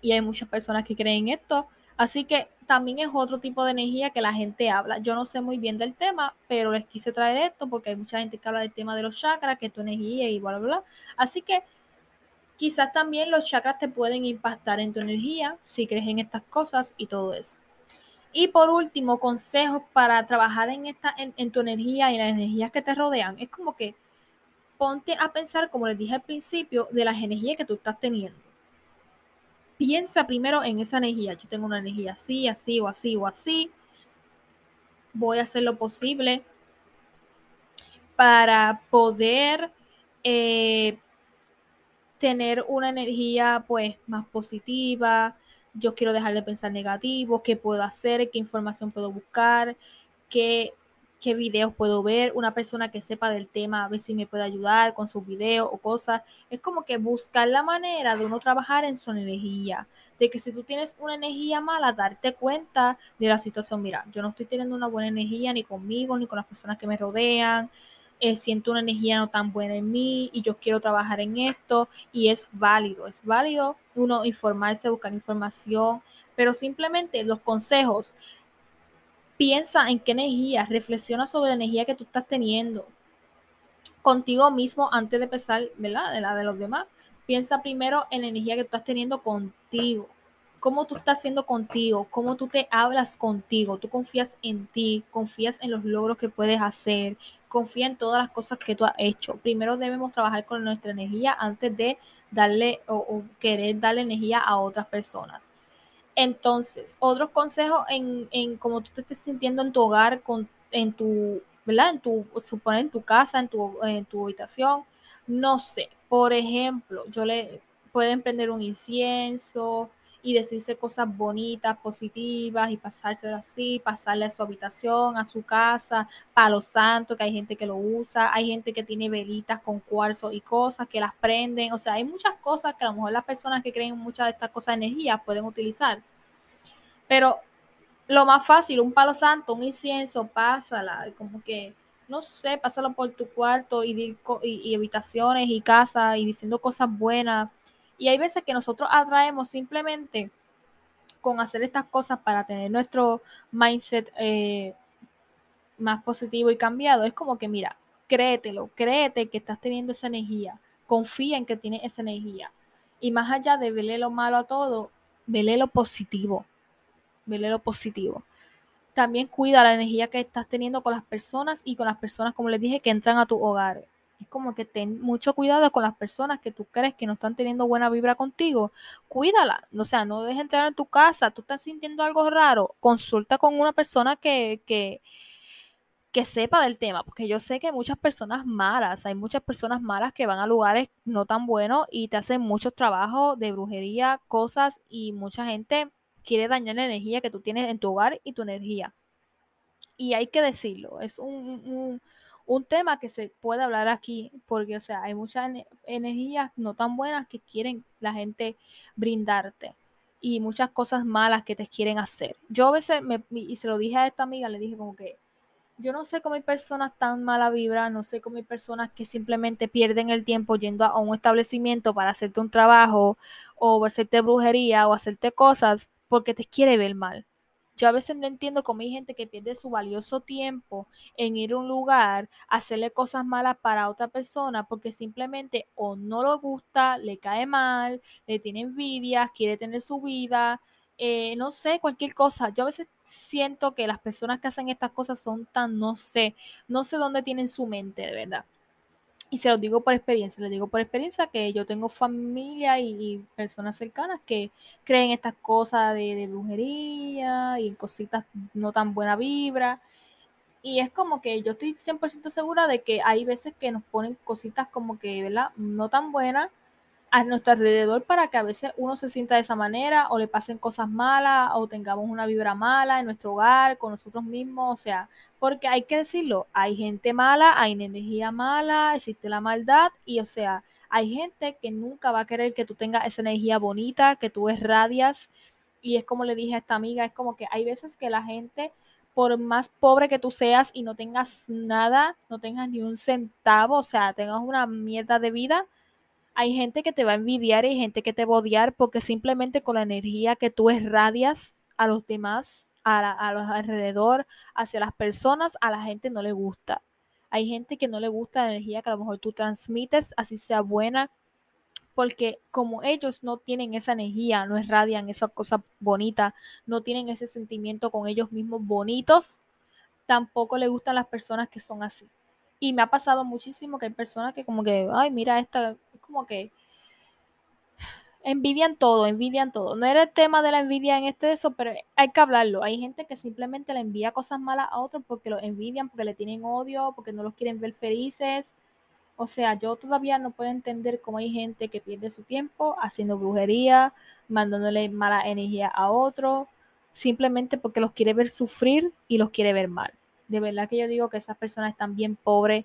y hay muchas personas que creen esto. Así que también es otro tipo de energía que la gente habla. Yo no sé muy bien del tema, pero les quise traer esto porque hay mucha gente que habla del tema de los chakras, que es tu energía y bla, bla, bla. Así que quizás también los chakras te pueden impactar en tu energía si crees en estas cosas y todo eso. Y por último, consejos para trabajar en, esta, en, en tu energía y las energías que te rodean. Es como que ponte a pensar, como les dije al principio, de las energías que tú estás teniendo piensa primero en esa energía. Yo tengo una energía así, así o así o así. Voy a hacer lo posible para poder eh, tener una energía pues más positiva, yo quiero dejar de pensar negativo, qué puedo hacer, qué información puedo buscar, qué, qué videos puedo ver, una persona que sepa del tema, a ver si me puede ayudar con sus videos o cosas. Es como que buscar la manera de uno trabajar en su energía, de que si tú tienes una energía mala, darte cuenta de la situación. Mira, yo no estoy teniendo una buena energía ni conmigo, ni con las personas que me rodean. Eh, siento una energía no tan buena en mí y yo quiero trabajar en esto y es válido, es válido uno informarse, buscar información, pero simplemente los consejos, piensa en qué energía, reflexiona sobre la energía que tú estás teniendo contigo mismo antes de empezar, ¿verdad? De la de los demás. Piensa primero en la energía que tú estás teniendo contigo cómo tú estás haciendo contigo, cómo tú te hablas contigo, tú confías en ti, confías en los logros que puedes hacer, confía en todas las cosas que tú has hecho. Primero debemos trabajar con nuestra energía antes de darle o, querer darle energía a otras personas. Entonces, otros consejos en, en cómo tú te estés sintiendo en tu hogar, con, en tu, ¿verdad? En tu, suponer en tu casa, en tu, en tu habitación, no sé. Por ejemplo, yo le pueden prender un incienso, y decirse cosas bonitas, positivas y pasárselo así, pasarle a su habitación, a su casa, palo santo, que hay gente que lo usa, hay gente que tiene velitas con cuarzo y cosas que las prenden, o sea, hay muchas cosas que a lo mejor las personas que creen muchas de estas cosas de energía pueden utilizar. Pero lo más fácil, un palo santo, un incienso, pásala, como que no sé, pásalo por tu cuarto y, y, y habitaciones y casa y diciendo cosas buenas y hay veces que nosotros atraemos simplemente con hacer estas cosas para tener nuestro mindset eh, más positivo y cambiado. Es como que, mira, créetelo, créete que estás teniendo esa energía, confía en que tienes esa energía. Y más allá de verle lo malo a todo, vele lo positivo. Vele lo positivo. También cuida la energía que estás teniendo con las personas y con las personas, como les dije, que entran a tu hogar es como que ten mucho cuidado con las personas que tú crees que no están teniendo buena vibra contigo. Cuídala. O sea, no dejes entrar en tu casa. Tú estás sintiendo algo raro. Consulta con una persona que, que, que sepa del tema. Porque yo sé que hay muchas personas malas. Hay muchas personas malas que van a lugares no tan buenos y te hacen muchos trabajos de brujería, cosas. Y mucha gente quiere dañar la energía que tú tienes en tu hogar y tu energía. Y hay que decirlo. Es un un tema que se puede hablar aquí, porque, o sea, hay muchas energías no tan buenas que quieren la gente brindarte y muchas cosas malas que te quieren hacer. Yo a veces, me, y se lo dije a esta amiga, le dije como que, yo no sé cómo hay personas tan mala vibra, no sé cómo hay personas que simplemente pierden el tiempo yendo a un establecimiento para hacerte un trabajo o hacerte brujería o hacerte cosas porque te quiere ver mal. Yo a veces no entiendo cómo hay gente que pierde su valioso tiempo en ir a un lugar, hacerle cosas malas para otra persona porque simplemente o no lo gusta, le cae mal, le tiene envidia, quiere tener su vida, eh, no sé, cualquier cosa. Yo a veces siento que las personas que hacen estas cosas son tan, no sé, no sé dónde tienen su mente, de verdad y se los digo por experiencia, les digo por experiencia que yo tengo familia y, personas cercanas que creen estas cosas de, brujería y cositas no tan buena vibra. Y es como que yo estoy 100% segura de que hay veces que nos ponen cositas como que, ¿verdad? No tan buenas a nuestro alrededor para que a veces uno se sienta de esa manera o le pasen cosas malas o tengamos una vibra mala en nuestro hogar, con nosotros mismos, o sea, porque hay que decirlo, hay gente mala, hay energía mala, existe la maldad y o sea, hay gente que nunca va a querer que tú tengas esa energía bonita, que tú radias y es como le dije a esta amiga, es como que hay veces que la gente por más pobre que tú seas y no tengas nada, no tengas ni un centavo, o sea, tengas una mierda de vida, hay gente que te va a envidiar y hay gente que te va a odiar porque simplemente con la energía que tú irradias a los demás, a, los alrededor, hacia las personas, a la gente no le gusta. Hay gente que no le gusta la energía que a lo mejor tú transmites, así sea buena, porque como ellos no tienen esa energía, no irradian esa cosa bonita, no tienen ese sentimiento con ellos mismos bonitos, tampoco le gustan las personas que son así. Y me ha pasado muchísimo que hay personas que como que, ay, mira, esta, es como que envidian todo, envidian todo. No era el tema de la envidia en este eso, pero hay que hablarlo. Hay gente que simplemente le envía cosas malas a otros porque los envidian, porque le tienen odio, porque no los quieren ver felices. O sea, yo todavía no puedo entender cómo hay gente que pierde su tiempo haciendo brujería, mandándole mala energía a otro, simplemente porque los quiere ver sufrir y los quiere ver mal. De verdad que yo digo que esas personas están bien pobres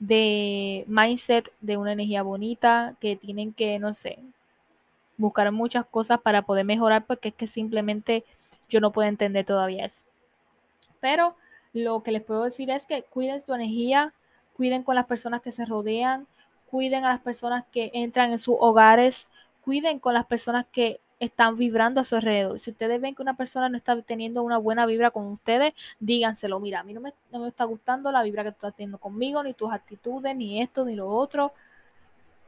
de mindset, de una energía bonita, que tienen que, no sé, buscar muchas cosas para poder mejorar, porque es que simplemente yo no puedo entender todavía eso. Pero lo que les puedo decir es que cuiden su energía, cuiden con las personas que se rodean, cuiden a las personas que entran en sus hogares, cuiden con las personas que están vibrando a su alrededor. Si ustedes ven que una persona no está teniendo una buena vibra con ustedes, díganselo, mira, a mí no me, no me está gustando la vibra que tú estás teniendo conmigo, ni tus actitudes, ni esto, ni lo otro.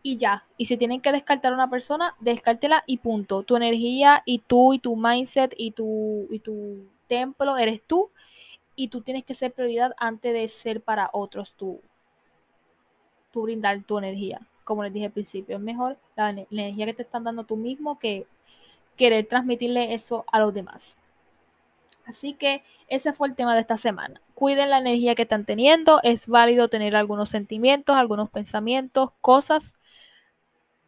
Y ya, y si tienen que descartar a una persona, descártela y punto. Tu energía y tú y tu mindset y tu, y tu templo eres tú y tú tienes que ser prioridad antes de ser para otros tú, tú brindar tu energía. Como les dije al principio, es mejor la, la energía que te están dando tú mismo que querer transmitirle eso a los demás. Así que ese fue el tema de esta semana. Cuiden la energía que están teniendo. Es válido tener algunos sentimientos, algunos pensamientos, cosas,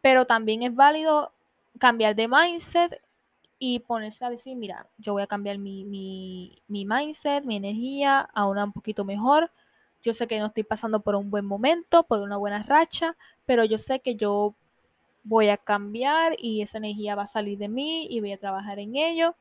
pero también es válido cambiar de mindset y ponerse a decir, mira, yo voy a cambiar mi, mi, mi mindset, mi energía a una un poquito mejor. Yo sé que no estoy pasando por un buen momento, por una buena racha, pero yo sé que yo voy a cambiar y esa energía va a salir de mí y voy a trabajar en ello.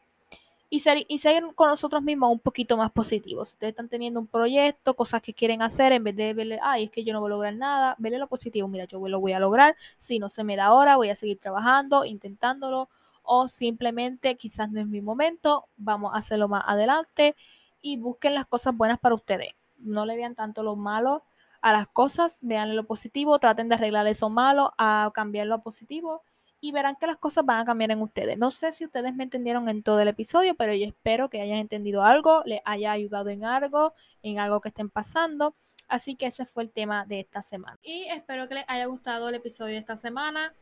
Y ser, y ser con nosotros mismos un poquito más positivos. Ustedes están teniendo un proyecto, cosas que quieren hacer, en vez de verle, ay, es que yo no voy a lograr nada, verle lo positivo. Mira, yo lo voy a lograr. Si no se me da ahora, voy a seguir trabajando, intentándolo. O simplemente, quizás no es mi momento, vamos a hacerlo más adelante. Y busquen las cosas buenas para ustedes. No le vean tanto lo malo a las cosas, vean lo positivo, traten de arreglar eso malo, a cambiar lo positivo y verán que las cosas van a cambiar en ustedes. No sé si ustedes me entendieron en todo el episodio, pero yo espero que hayan entendido algo, les haya ayudado en algo, en algo que estén pasando. Así que ese fue el tema de esta semana. Y espero que les haya gustado el episodio de esta semana.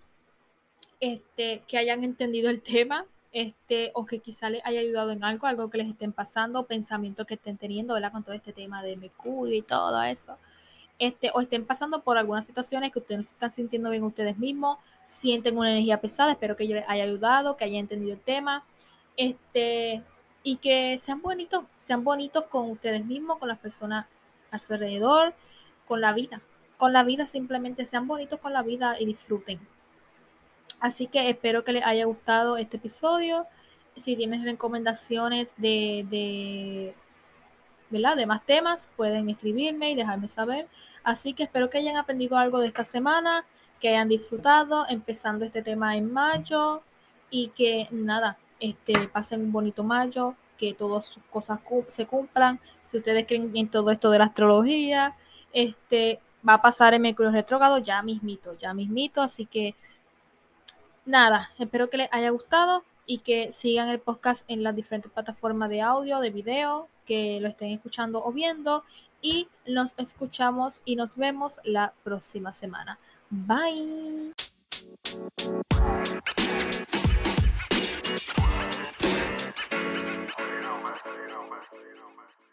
Este, que hayan entendido el tema, este, o que quizá les haya ayudado en algo, algo que les estén pasando, pensamientos que estén teniendo, ¿verdad? Con todo este tema de Mercurio y todo eso este, o estén pasando por algunas situaciones que ustedes no se están sintiendo bien ustedes mismos, sienten una energía pesada, espero que yo les haya ayudado, que hayan entendido el tema, este, y que sean bonitos, sean bonitos con ustedes mismos, con las personas a su alrededor, con la vida, con la vida simplemente sean bonitos con la vida y disfruten. Así que espero que les haya gustado este episodio. Si tienen recomendaciones de, de, ¿verdad? de más temas, pueden escribirme y dejarme saber. Así que espero que hayan aprendido algo de esta semana, que hayan disfrutado, empezando este tema en mayo y que nada, este, pasen un bonito mayo, que todas sus cosas se cumplan. Si ustedes creen en todo esto de la astrología, este, va a pasar en Mercurio retrógrado ya mismito, ya mismito. Así que nada, espero que les haya gustado y que sigan el podcast en las diferentes plataformas de audio, de video, que lo estén escuchando o viendo y nos escuchamos y nos vemos la próxima semana. Bye. you know, man.